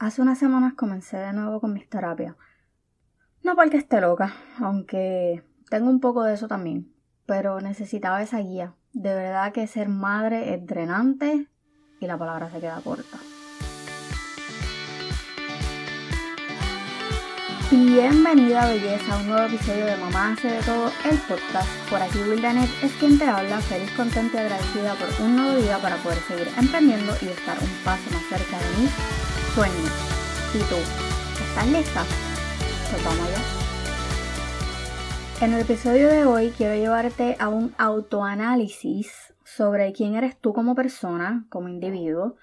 Hace unas semanas comencé de nuevo con mis terapias. No porque esté loca, aunque tengo un poco de eso también, pero necesitaba esa guía. De verdad que ser madre es drenante y la palabra se queda corta. Bienvenida belleza a un nuevo episodio de Mamá hace de todo el podcast. Por aquí Wildanet es quien te habla, feliz, contenta y agradecida por un nuevo día para poder seguir emprendiendo y estar un paso más cerca de mí sueño. ¿Y tú? ¿Estás lista? Pues vamos allá. En el episodio de hoy quiero llevarte a un autoanálisis sobre quién eres tú como persona, como individuo,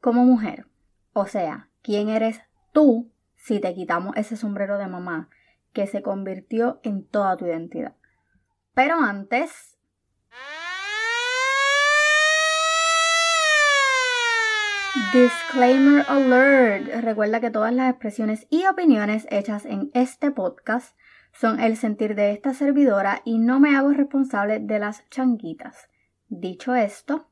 como mujer. O sea, quién eres tú si te quitamos ese sombrero de mamá que se convirtió en toda tu identidad. Pero antes, Disclaimer alert. Recuerda que todas las expresiones y opiniones hechas en este podcast son el sentir de esta servidora y no me hago responsable de las changuitas. Dicho esto,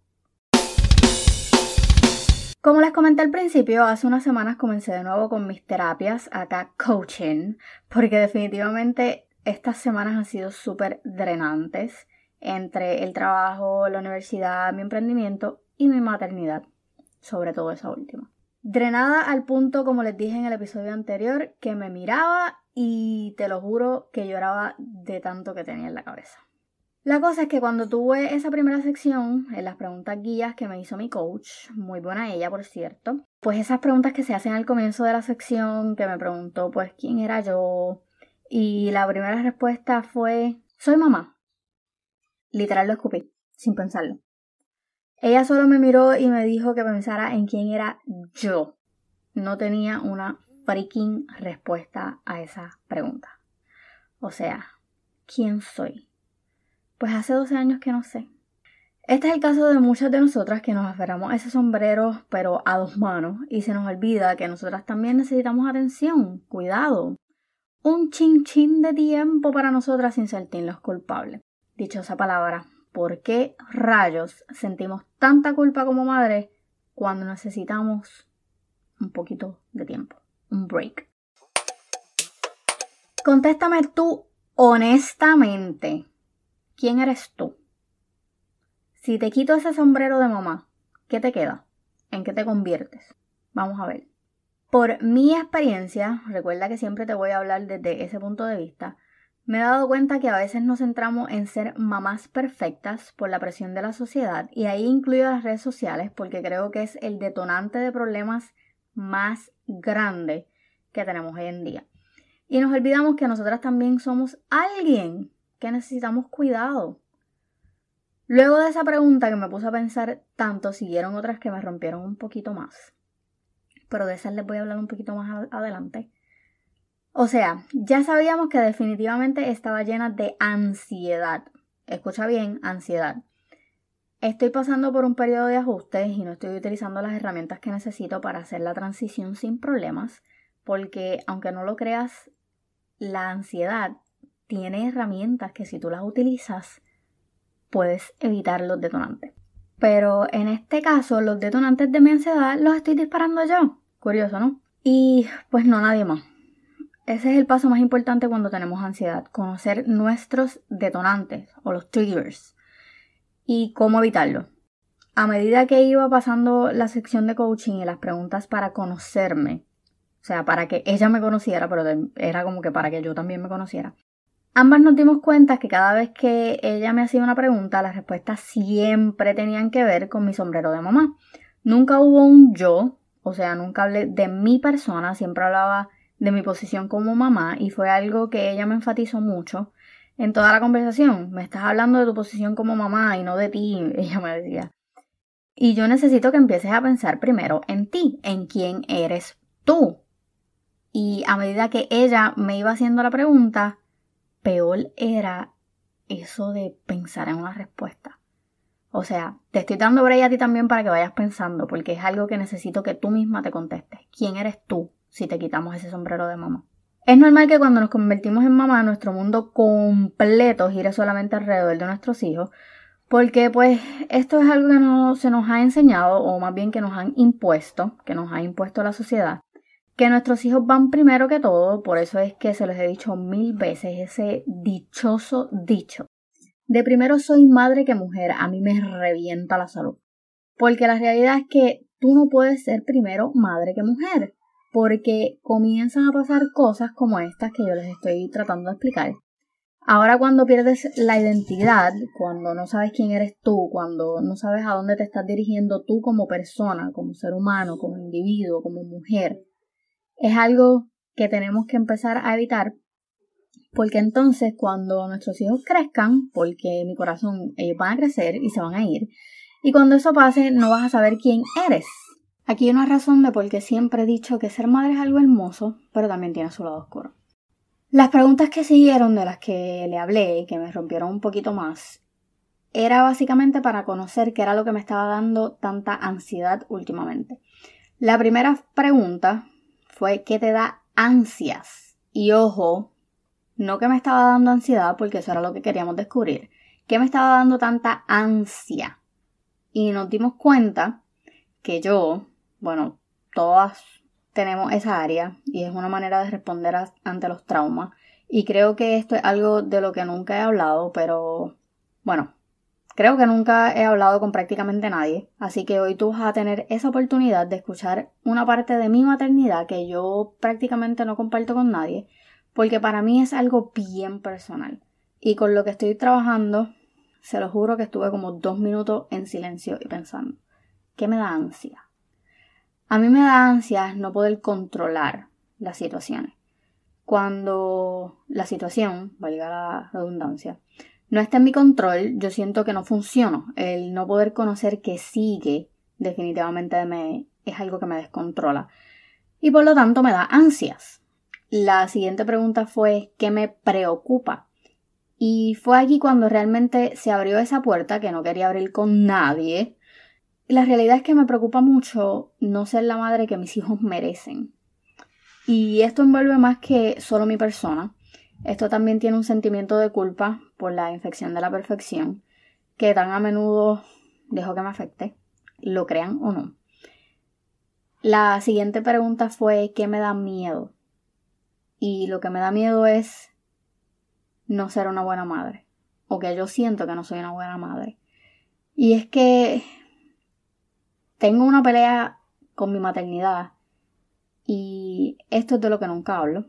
como les comenté al principio, hace unas semanas comencé de nuevo con mis terapias acá coaching, porque definitivamente estas semanas han sido súper drenantes entre el trabajo, la universidad, mi emprendimiento y mi maternidad sobre todo esa última. Drenada al punto, como les dije en el episodio anterior, que me miraba y te lo juro que lloraba de tanto que tenía en la cabeza. La cosa es que cuando tuve esa primera sección, en las preguntas guías que me hizo mi coach, muy buena ella por cierto, pues esas preguntas que se hacen al comienzo de la sección, que me preguntó pues quién era yo, y la primera respuesta fue, soy mamá. Literal lo escupí, sin pensarlo. Ella solo me miró y me dijo que pensara en quién era yo. No tenía una freaking respuesta a esa pregunta. O sea, ¿quién soy? Pues hace 12 años que no sé. Este es el caso de muchas de nosotras que nos aferramos a ese sombrero, pero a dos manos, y se nos olvida que nosotras también necesitamos atención, cuidado, un chin chin de tiempo para nosotras sin sentirnos culpables. Dichosa palabra, ¿por qué rayos sentimos tanta culpa como madre cuando necesitamos un poquito de tiempo, un break? Contéstame tú honestamente, ¿quién eres tú? Si te quito ese sombrero de mamá, ¿qué te queda? ¿En qué te conviertes? Vamos a ver. Por mi experiencia, recuerda que siempre te voy a hablar desde ese punto de vista, me he dado cuenta que a veces nos centramos en ser mamás perfectas por la presión de la sociedad y ahí incluyo las redes sociales porque creo que es el detonante de problemas más grande que tenemos hoy en día. Y nos olvidamos que nosotras también somos alguien que necesitamos cuidado. Luego de esa pregunta que me puse a pensar tanto, siguieron otras que me rompieron un poquito más. Pero de esas les voy a hablar un poquito más adelante. O sea, ya sabíamos que definitivamente estaba llena de ansiedad. Escucha bien, ansiedad. Estoy pasando por un periodo de ajustes y no estoy utilizando las herramientas que necesito para hacer la transición sin problemas, porque aunque no lo creas, la ansiedad tiene herramientas que si tú las utilizas, puedes evitar los detonantes. Pero en este caso, los detonantes de mi ansiedad los estoy disparando yo. Curioso, ¿no? Y pues no nadie más. Ese es el paso más importante cuando tenemos ansiedad, conocer nuestros detonantes o los triggers y cómo evitarlo. A medida que iba pasando la sección de coaching y las preguntas para conocerme, o sea, para que ella me conociera, pero era como que para que yo también me conociera, ambas nos dimos cuenta que cada vez que ella me hacía una pregunta, las respuestas siempre tenían que ver con mi sombrero de mamá. Nunca hubo un yo, o sea, nunca hablé de mi persona, siempre hablaba de mi posición como mamá y fue algo que ella me enfatizó mucho en toda la conversación. Me estás hablando de tu posición como mamá y no de ti, ella me decía. Y yo necesito que empieces a pensar primero en ti, en quién eres tú. Y a medida que ella me iba haciendo la pregunta, peor era eso de pensar en una respuesta. O sea, te estoy dando break a ti también para que vayas pensando, porque es algo que necesito que tú misma te contestes. ¿Quién eres tú? Si te quitamos ese sombrero de mamá. Es normal que cuando nos convertimos en mamá nuestro mundo completo gire solamente alrededor de nuestros hijos, porque pues esto es algo que no se nos ha enseñado o más bien que nos han impuesto, que nos ha impuesto la sociedad. que nuestros hijos van primero que todo, por eso es que se los he dicho mil veces ese dichoso dicho. De primero soy madre que mujer, a mí me revienta la salud. Porque la realidad es que tú no puedes ser primero madre que mujer, porque comienzan a pasar cosas como estas que yo les estoy tratando de explicar. Ahora cuando pierdes la identidad, cuando no sabes quién eres tú, cuando no sabes a dónde te estás dirigiendo tú como persona, como ser humano, como individuo, como mujer, es algo que tenemos que empezar a evitar porque entonces cuando nuestros hijos crezcan, porque mi corazón, ellos van a crecer y se van a ir, y cuando eso pase no vas a saber quién eres. Aquí hay una razón de por qué siempre he dicho que ser madre es algo hermoso, pero también tiene su lado oscuro. Las preguntas que siguieron de las que le hablé y que me rompieron un poquito más, era básicamente para conocer qué era lo que me estaba dando tanta ansiedad últimamente. La primera pregunta fue ¿qué te da ansias? Y ojo, no que me estaba dando ansiedad, porque eso era lo que queríamos descubrir, ¿qué me estaba dando tanta ansia? Y nos dimos cuenta que yo, bueno, todas tenemos esa área y es una manera de responder ante los traumas. Y creo que esto es algo de lo que nunca he hablado, pero bueno, creo que nunca he hablado con prácticamente nadie. Así que hoy tú vas a tener esa oportunidad de escuchar una parte de mi maternidad que yo prácticamente no comparto con nadie porque para mí es algo bien personal. Y con lo que estoy trabajando, se lo juro que estuve como dos minutos en silencio y pensando, ¿qué me da ansia? A mí me da ansia no poder controlar las situaciones. Cuando la situación, valga la redundancia, no está en mi control, yo siento que no funciona. El no poder conocer que sigue definitivamente me, es algo que me descontrola. Y por lo tanto me da ansias. La siguiente pregunta fue ¿qué me preocupa? Y fue aquí cuando realmente se abrió esa puerta que no quería abrir con nadie. La realidad es que me preocupa mucho no ser la madre que mis hijos merecen. Y esto envuelve más que solo mi persona. Esto también tiene un sentimiento de culpa por la infección de la perfección, que tan a menudo dejo que me afecte, lo crean o no. La siguiente pregunta fue ¿qué me da miedo? Y lo que me da miedo es no ser una buena madre. O que yo siento que no soy una buena madre. Y es que tengo una pelea con mi maternidad. Y esto es de lo que nunca hablo.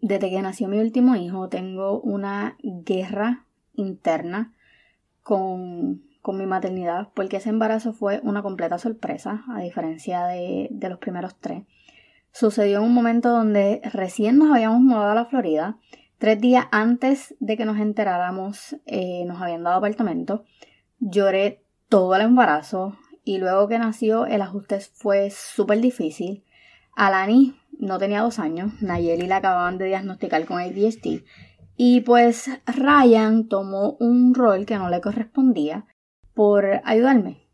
Desde que nació mi último hijo tengo una guerra interna con, con mi maternidad porque ese embarazo fue una completa sorpresa a diferencia de, los primeros tres sucedió en un momento donde recién nos habíamos mudado a la Florida. Tres días antes de que nos enteráramos, eh, nos habían dado apartamento. Lloré todo el embarazo y luego que nació el ajuste fue súper difícil. Alani no tenía dos años, Nayeli la acababan de diagnosticar con ADHD y pues Ryan tomó un rol que no le correspondía por ayudarme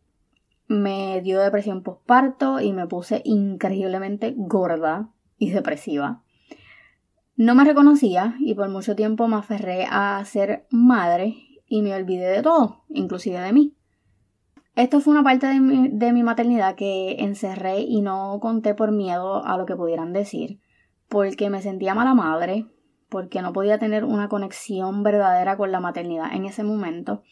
me dio depresión postparto y me puse increíblemente gorda y depresiva. No me reconocía y por mucho tiempo me aferré a ser madre y me olvidé de todo, inclusive de mí. Esto fue una parte de mi, de mi maternidad que encerré y no conté por miedo a lo que pudieran decir, porque me sentía mala madre, porque no podía tener una conexión verdadera con la maternidad en ese momento,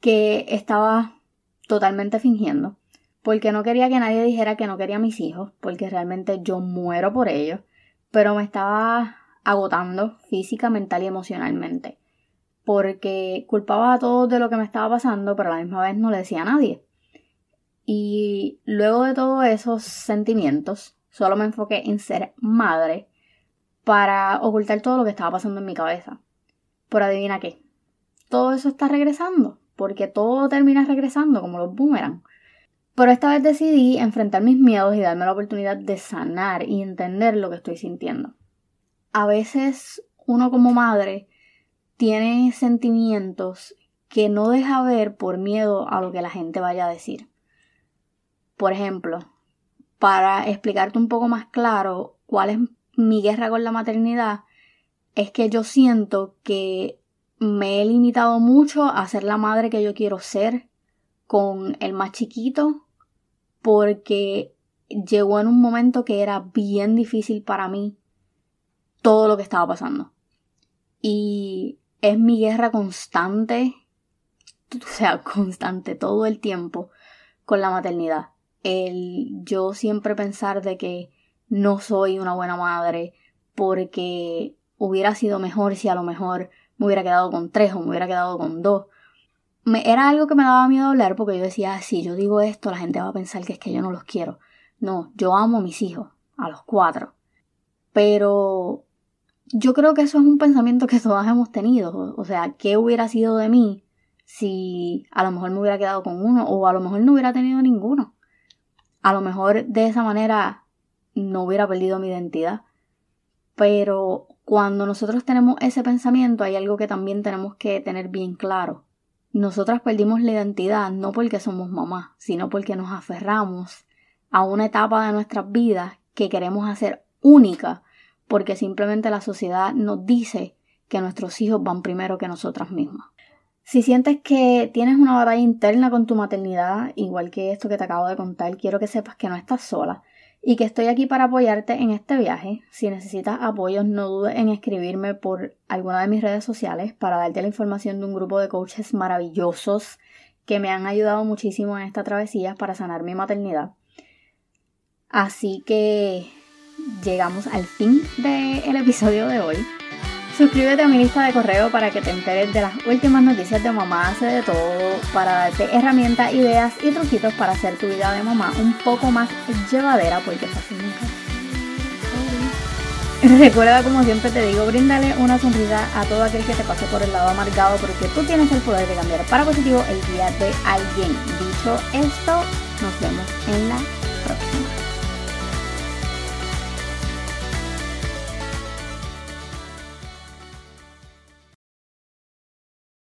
que estaba totalmente fingiendo, porque no quería que nadie dijera que no quería a mis hijos, porque realmente yo muero por ellos, pero me estaba agotando física, mental y emocionalmente, porque culpaba a todos de lo que me estaba pasando, pero a la misma vez no le decía a nadie. Y luego de todos esos sentimientos, solo me enfoqué en ser madre para ocultar todo lo que estaba pasando en mi cabeza. Por adivina qué, todo eso está regresando porque todo termina regresando como los boomerang. Pero esta vez decidí enfrentar mis miedos y darme la oportunidad de sanar y entender lo que estoy sintiendo. A veces uno como madre tiene sentimientos que no deja ver por miedo a lo que la gente vaya a decir. Por ejemplo, para explicarte un poco más claro cuál es mi guerra con la maternidad, es que yo siento que me he limitado mucho a ser la madre que yo quiero ser con el más chiquito porque llegó en un momento que era bien difícil para mí todo lo que estaba pasando. Y es mi guerra constante, o sea, constante todo el tiempo con la maternidad. El yo siempre pensar de que no soy una buena madre porque hubiera sido mejor si a lo mejor me hubiera quedado con tres o me hubiera quedado con dos. Me, era algo que me daba miedo hablar porque yo decía, ah, si yo digo esto, la gente va a pensar que es que yo no los quiero. No, yo amo a mis hijos, a los cuatro. Pero yo creo que eso es un pensamiento que todas hemos tenido. O sea, ¿qué hubiera sido de mí si a lo mejor me hubiera quedado con uno o a lo mejor no hubiera tenido ninguno? A lo mejor de esa manera no hubiera perdido mi identidad. Pero cuando nosotros tenemos ese pensamiento hay algo que también tenemos que tener bien claro. Nosotras perdimos la identidad no porque somos mamás, sino porque nos aferramos a una etapa de nuestras vidas que queremos hacer única porque simplemente la sociedad nos dice que nuestros hijos van primero que nosotras mismas. Si sientes que tienes una batalla interna con tu maternidad, igual que esto que te acabo de contar, quiero que sepas que no estás sola y que estoy aquí para apoyarte en este viaje. Si necesitas apoyo, no dudes en escribirme por alguna de mis redes sociales para darte la información de un grupo de coaches maravillosos que me han ayudado muchísimo en esta travesía para sanar mi maternidad. Así que llegamos al fin del episodio de hoy. Suscríbete a mi lista de correo para que te enteres de las últimas noticias de mamá hace de todo, para darte herramientas, ideas y truquitos para hacer tu vida de mamá un poco más llevadera, porque fácil nunca. Recuerda, como siempre te digo, bríndale una sonrisa a todo aquel que te pase por el lado amargado, porque tú tienes el poder de cambiar para positivo el día de alguien. Dicho esto, nos vemos en la